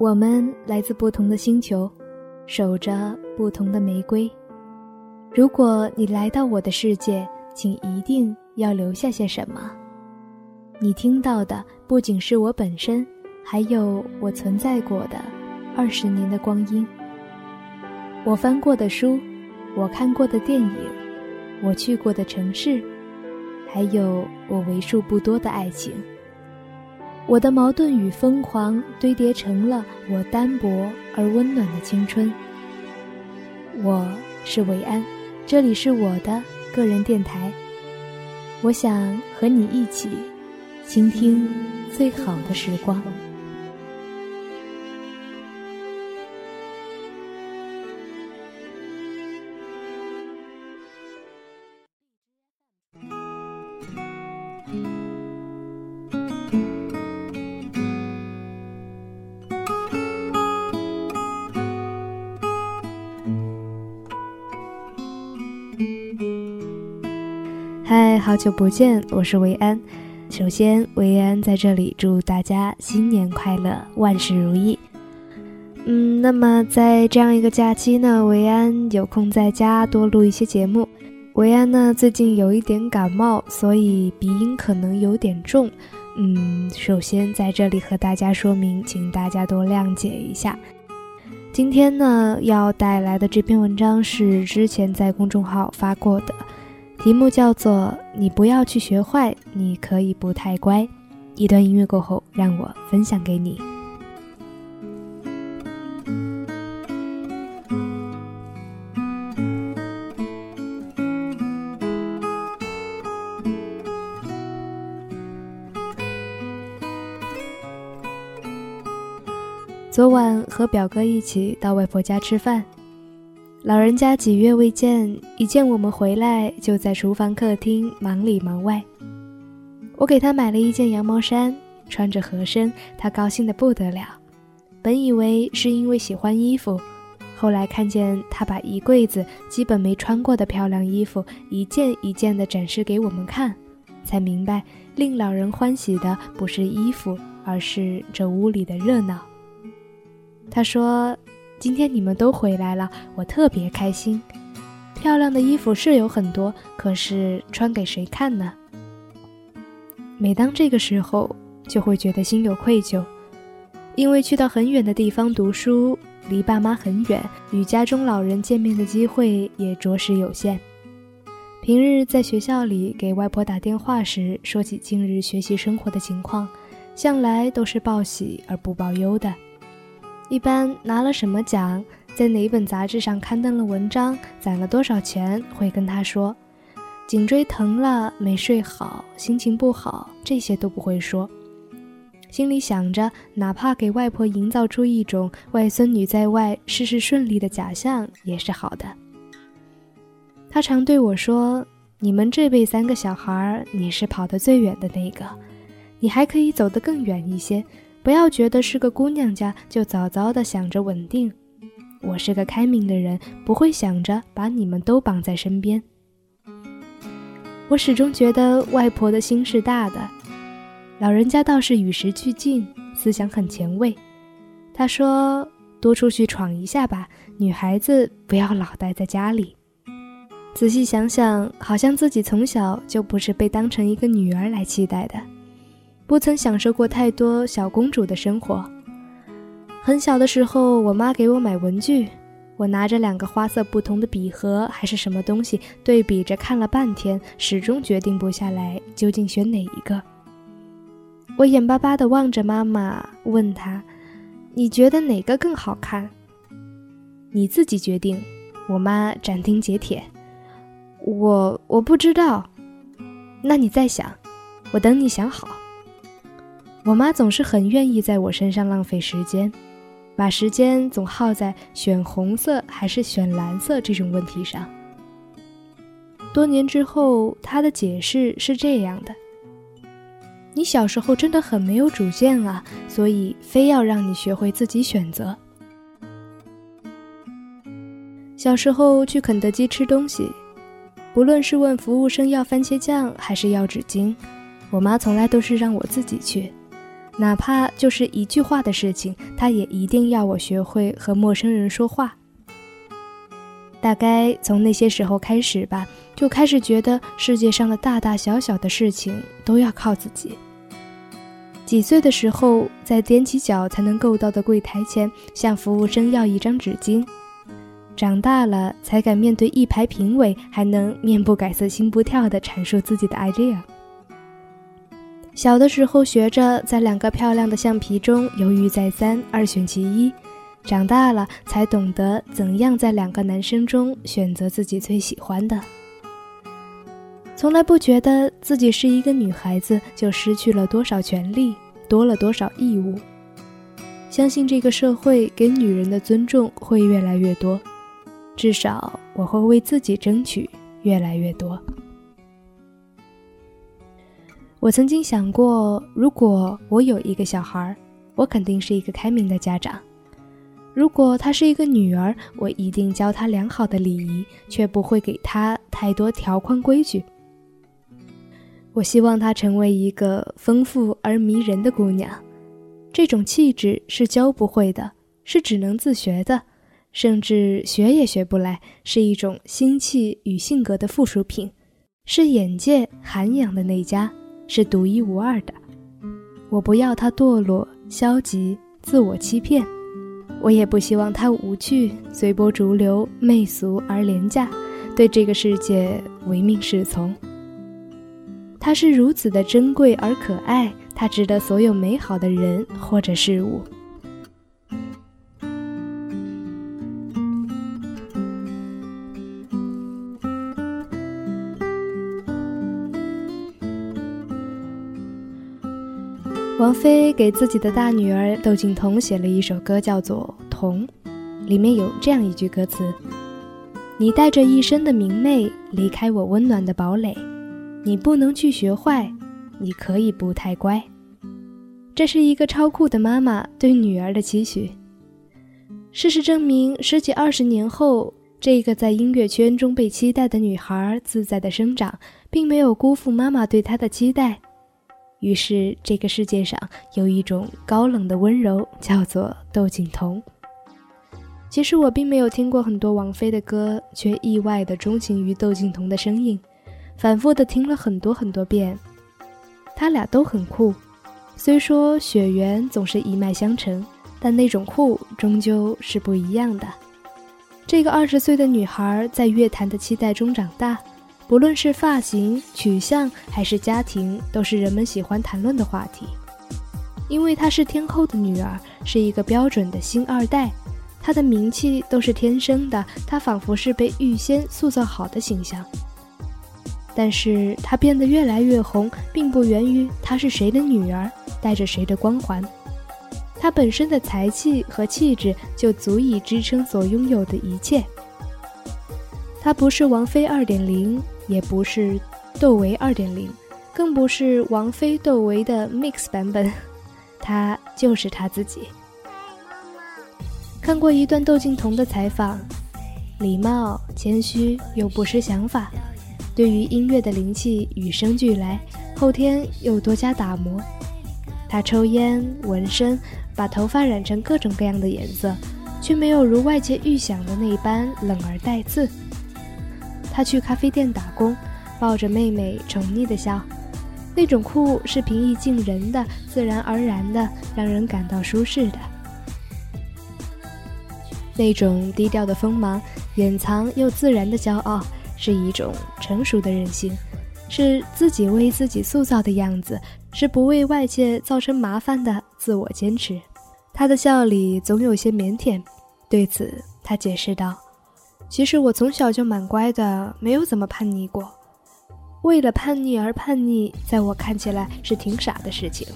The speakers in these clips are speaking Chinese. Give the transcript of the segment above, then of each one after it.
我们来自不同的星球，守着不同的玫瑰。如果你来到我的世界，请一定要留下些什么。你听到的不仅是我本身，还有我存在过的二十年的光阴。我翻过的书，我看过的电影，我去过的城市，还有我为数不多的爱情。我的矛盾与疯狂堆叠成了我单薄而温暖的青春。我是维安，这里是我的个人电台。我想和你一起倾听最好的时光。嗨，好久不见，我是维安。首先，维安在这里祝大家新年快乐，万事如意。嗯，那么在这样一个假期呢，维安有空在家多录一些节目。维安呢最近有一点感冒，所以鼻音可能有点重。嗯，首先在这里和大家说明，请大家多谅解一下。今天呢要带来的这篇文章是之前在公众号发过的。题目叫做“你不要去学坏，你可以不太乖”。一段音乐过后，让我分享给你。昨晚和表哥一起到外婆家吃饭。老人家几月未见，一见我们回来，就在厨房、客厅忙里忙外。我给他买了一件羊毛衫，穿着合身，他高兴得不得了。本以为是因为喜欢衣服，后来看见他把一柜子基本没穿过的漂亮衣服一件一件地展示给我们看，才明白令老人欢喜的不是衣服，而是这屋里的热闹。他说。今天你们都回来了，我特别开心。漂亮的衣服是有很多，可是穿给谁看呢？每当这个时候，就会觉得心有愧疚，因为去到很远的地方读书，离爸妈很远，与家中老人见面的机会也着实有限。平日在学校里给外婆打电话时，说起近日学习生活的情况，向来都是报喜而不报忧的。一般拿了什么奖，在哪本杂志上刊登了文章，攒了多少钱，会跟他说。颈椎疼了，没睡好，心情不好，这些都不会说。心里想着，哪怕给外婆营造出一种外孙女在外事事顺利的假象，也是好的。他常对我说：“你们这辈三个小孩，你是跑得最远的那个，你还可以走得更远一些。”不要觉得是个姑娘家就早早的想着稳定。我是个开明的人，不会想着把你们都绑在身边。我始终觉得外婆的心是大的，老人家倒是与时俱进，思想很前卫。他说：“多出去闯一下吧，女孩子不要老待在家里。”仔细想想，好像自己从小就不是被当成一个女儿来期待的。不曾享受过太多小公主的生活。很小的时候，我妈给我买文具，我拿着两个花色不同的笔盒还是什么东西对比着看了半天，始终决定不下来究竟选哪一个。我眼巴巴地望着妈妈，问她：“你觉得哪个更好看？”你自己决定。我妈斩钉截铁：“我我不知道。”那你再想，我等你想好。我妈总是很愿意在我身上浪费时间，把时间总耗在选红色还是选蓝色这种问题上。多年之后，她的解释是这样的：你小时候真的很没有主见啊，所以非要让你学会自己选择。小时候去肯德基吃东西，不论是问服务生要番茄酱还是要纸巾，我妈从来都是让我自己去。哪怕就是一句话的事情，他也一定要我学会和陌生人说话。大概从那些时候开始吧，就开始觉得世界上的大大小小的事情都要靠自己。几岁的时候，在踮起脚才能够到的柜台前向服务生要一张纸巾；长大了才敢面对一排评委，还能面不改色心不跳地阐述自己的 idea。小的时候学着在两个漂亮的橡皮中犹豫再三，二选其一。长大了才懂得怎样在两个男生中选择自己最喜欢的。从来不觉得自己是一个女孩子就失去了多少权利，多了多少义务。相信这个社会给女人的尊重会越来越多，至少我会为自己争取越来越多。我曾经想过，如果我有一个小孩，我肯定是一个开明的家长。如果她是一个女儿，我一定教她良好的礼仪，却不会给她太多条框规矩。我希望她成为一个丰富而迷人的姑娘，这种气质是教不会的，是只能自学的，甚至学也学不来，是一种心气与性格的附属品，是眼界涵养的内家，是独一无二的。我不要他堕落、消极、自我欺骗。我也不希望他无趣、随波逐流、媚俗而廉价，对这个世界唯命是从。他是如此的珍贵而可爱，他值得所有美好的人或者事物。王菲给自己的大女儿窦靖童写了一首歌，叫做《童》，里面有这样一句歌词：“你带着一身的明媚离开我温暖的堡垒，你不能去学坏，你可以不太乖。”这是一个超酷的妈妈对女儿的期许。事实证明，十几二十年后，这个在音乐圈中被期待的女孩自在的生长，并没有辜负妈妈对她的期待。于是，这个世界上有一种高冷的温柔，叫做窦靖童。其实我并没有听过很多王菲的歌，却意外的钟情于窦靖童的声音，反复的听了很多很多遍。他俩都很酷，虽说血缘总是一脉相承，但那种酷终究是不一样的。这个二十岁的女孩在乐坛的期待中长大。不论是发型、取向还是家庭，都是人们喜欢谈论的话题。因为她是天后的女儿，是一个标准的星二代，她的名气都是天生的，她仿佛是被预先塑造好的形象。但是她变得越来越红，并不源于她是谁的女儿，带着谁的光环，她本身的才气和气质就足以支撑所拥有的一切。她不是王菲二点零。也不是窦唯二点零，更不是王菲窦唯的 mix 版本，她就是她自己。看过一段窦靖童的采访，礼貌、谦虚又不失想法，对于音乐的灵气与生俱来，后天又多加打磨。他抽烟、纹身，把头发染成各种各样的颜色，却没有如外界预想的那般冷而带刺。他去咖啡店打工，抱着妹妹宠溺的笑，那种酷是平易近人的、自然而然的，让人感到舒适的。那种低调的锋芒，掩藏又自然的骄傲，是一种成熟的任性，是自己为自己塑造的样子，是不为外界造成麻烦的自我坚持。他的笑里总有些腼腆，对此他解释道。其实我从小就蛮乖的，没有怎么叛逆过。为了叛逆而叛逆，在我看起来是挺傻的事情。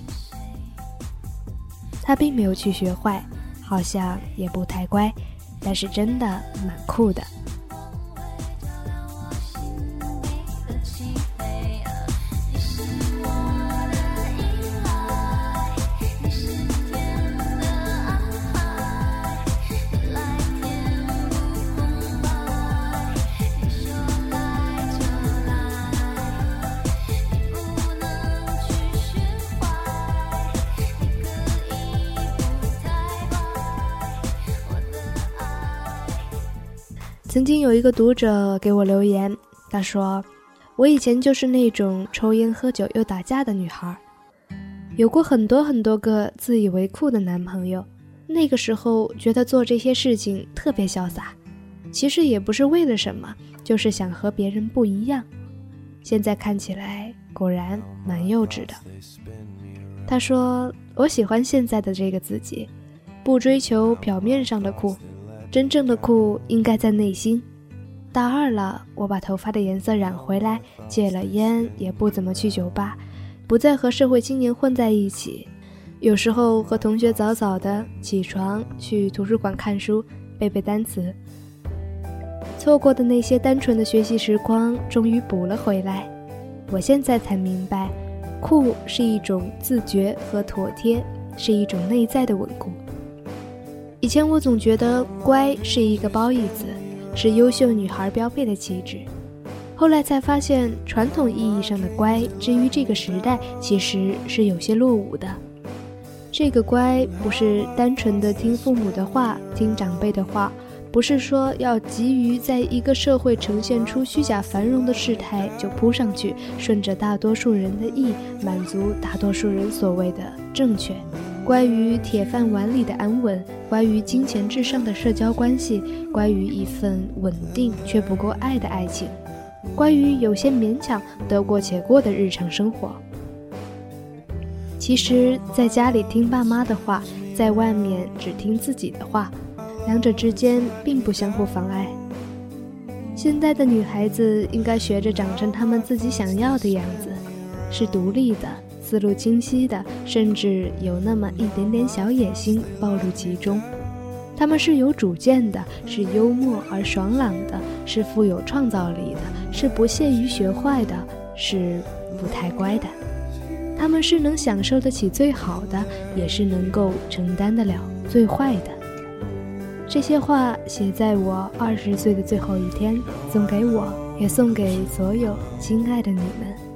他并没有去学坏，好像也不太乖，但是真的蛮酷的。曾经有一个读者给我留言，他说：“我以前就是那种抽烟喝酒又打架的女孩，有过很多很多个自以为酷的男朋友。那个时候觉得做这些事情特别潇洒，其实也不是为了什么，就是想和别人不一样。现在看起来果然蛮幼稚的。”他说：“我喜欢现在的这个自己，不追求表面上的酷。”真正的酷应该在内心。大二了，我把头发的颜色染回来，戒了烟，也不怎么去酒吧，不再和社会青年混在一起。有时候和同学早早的起床，去图书馆看书，背背单词。错过的那些单纯的学习时光，终于补了回来。我现在才明白，酷是一种自觉和妥帖，是一种内在的稳固。以前我总觉得乖是一个褒义词，是优秀女孩标配的气质。后来才发现，传统意义上的乖，至于这个时代，其实是有些落伍的。这个乖不是单纯的听父母的话，听长辈的话，不是说要急于在一个社会呈现出虚假繁荣的事态就扑上去，顺着大多数人的意，满足大多数人所谓的正确。关于铁饭碗里的安稳，关于金钱至上的社交关系，关于一份稳定却不够爱的爱情，关于有些勉强得过且过的日常生活。其实，在家里听爸妈的话，在外面只听自己的话，两者之间并不相互妨碍。现在的女孩子应该学着长成她们自己想要的样子，是独立的。思路清晰的，甚至有那么一点点小野心暴露其中。他们是有主见的，是幽默而爽朗的，是富有创造力的，是不屑于学坏的，是不太乖的。他们是能享受得起最好的，也是能够承担得了最坏的。这些话写在我二十岁的最后一天，送给我，也送给所有亲爱的你们。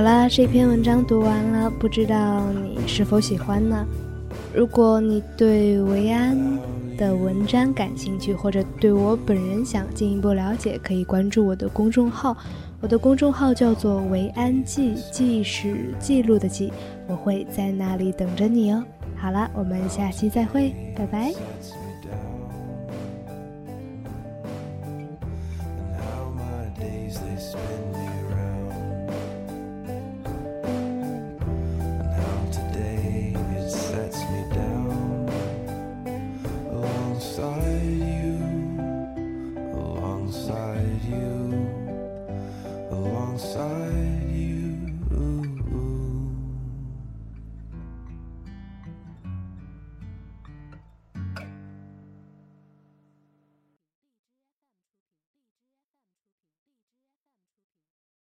好啦，这篇文章读完了，不知道你是否喜欢呢？如果你对维安的文章感兴趣，或者对我本人想进一步了解，可以关注我的公众号。我的公众号叫做维安记，记是记录的记，我会在那里等着你哦。好了，我们下期再会，拜拜。